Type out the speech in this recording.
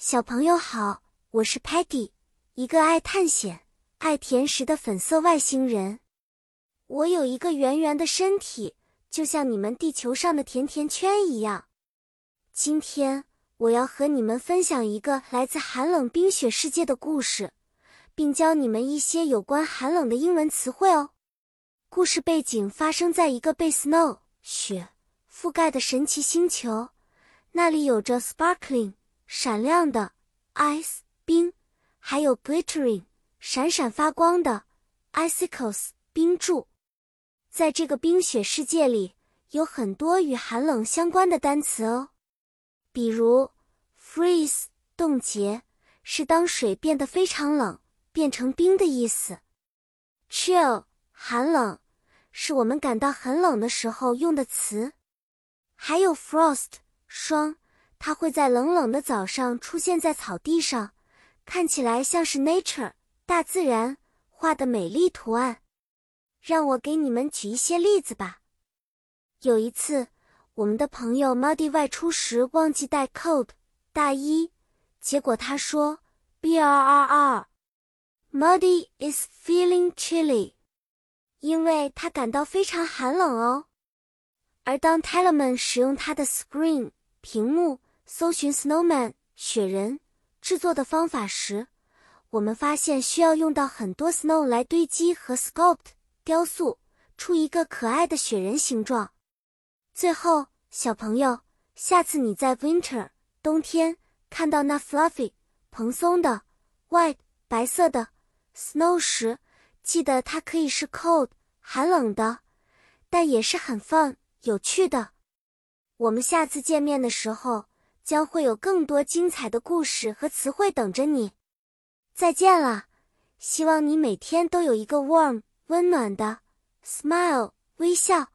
小朋友好，我是 Patty，一个爱探险、爱甜食的粉色外星人。我有一个圆圆的身体，就像你们地球上的甜甜圈一样。今天我要和你们分享一个来自寒冷冰雪世界的故事，并教你们一些有关寒冷的英文词汇哦。故事背景发生在一个被 snow 雪覆盖的神奇星球，那里有着 sparkling 闪亮的 ice 冰，还有 glittering 闪闪发光的 icicles 冰柱。在这个冰雪世界里，有很多与寒冷相关的单词哦，比如 freeze 冻结，是当水变得非常冷，变成冰的意思。；chill 寒冷，是我们感到很冷的时候用的词；还有 frost 霜，它会在冷冷的早上出现在草地上，看起来像是 nature 大自然画的美丽图案。让我给你们举一些例子吧。有一次，我们的朋友 Muddy 外出时忘记带 coat 大衣，结果他说 B R R R，Muddy is feeling chilly，因为他感到非常寒冷哦。而当 Tellerman 使用他的 screen 屏幕搜寻 snowman 雪人制作的方法时，我们发现需要用到很多 snow 来堆积和 sculpt。雕塑出一个可爱的雪人形状。最后，小朋友，下次你在 winter 冬天看到那 fluffy 蓬松的 white 白色的 snow 时，记得它可以是 cold 寒冷的，但也是很 fun 有趣的。我们下次见面的时候，将会有更多精彩的故事和词汇等着你。再见了，希望你每天都有一个 warm。温暖的，smile 微笑。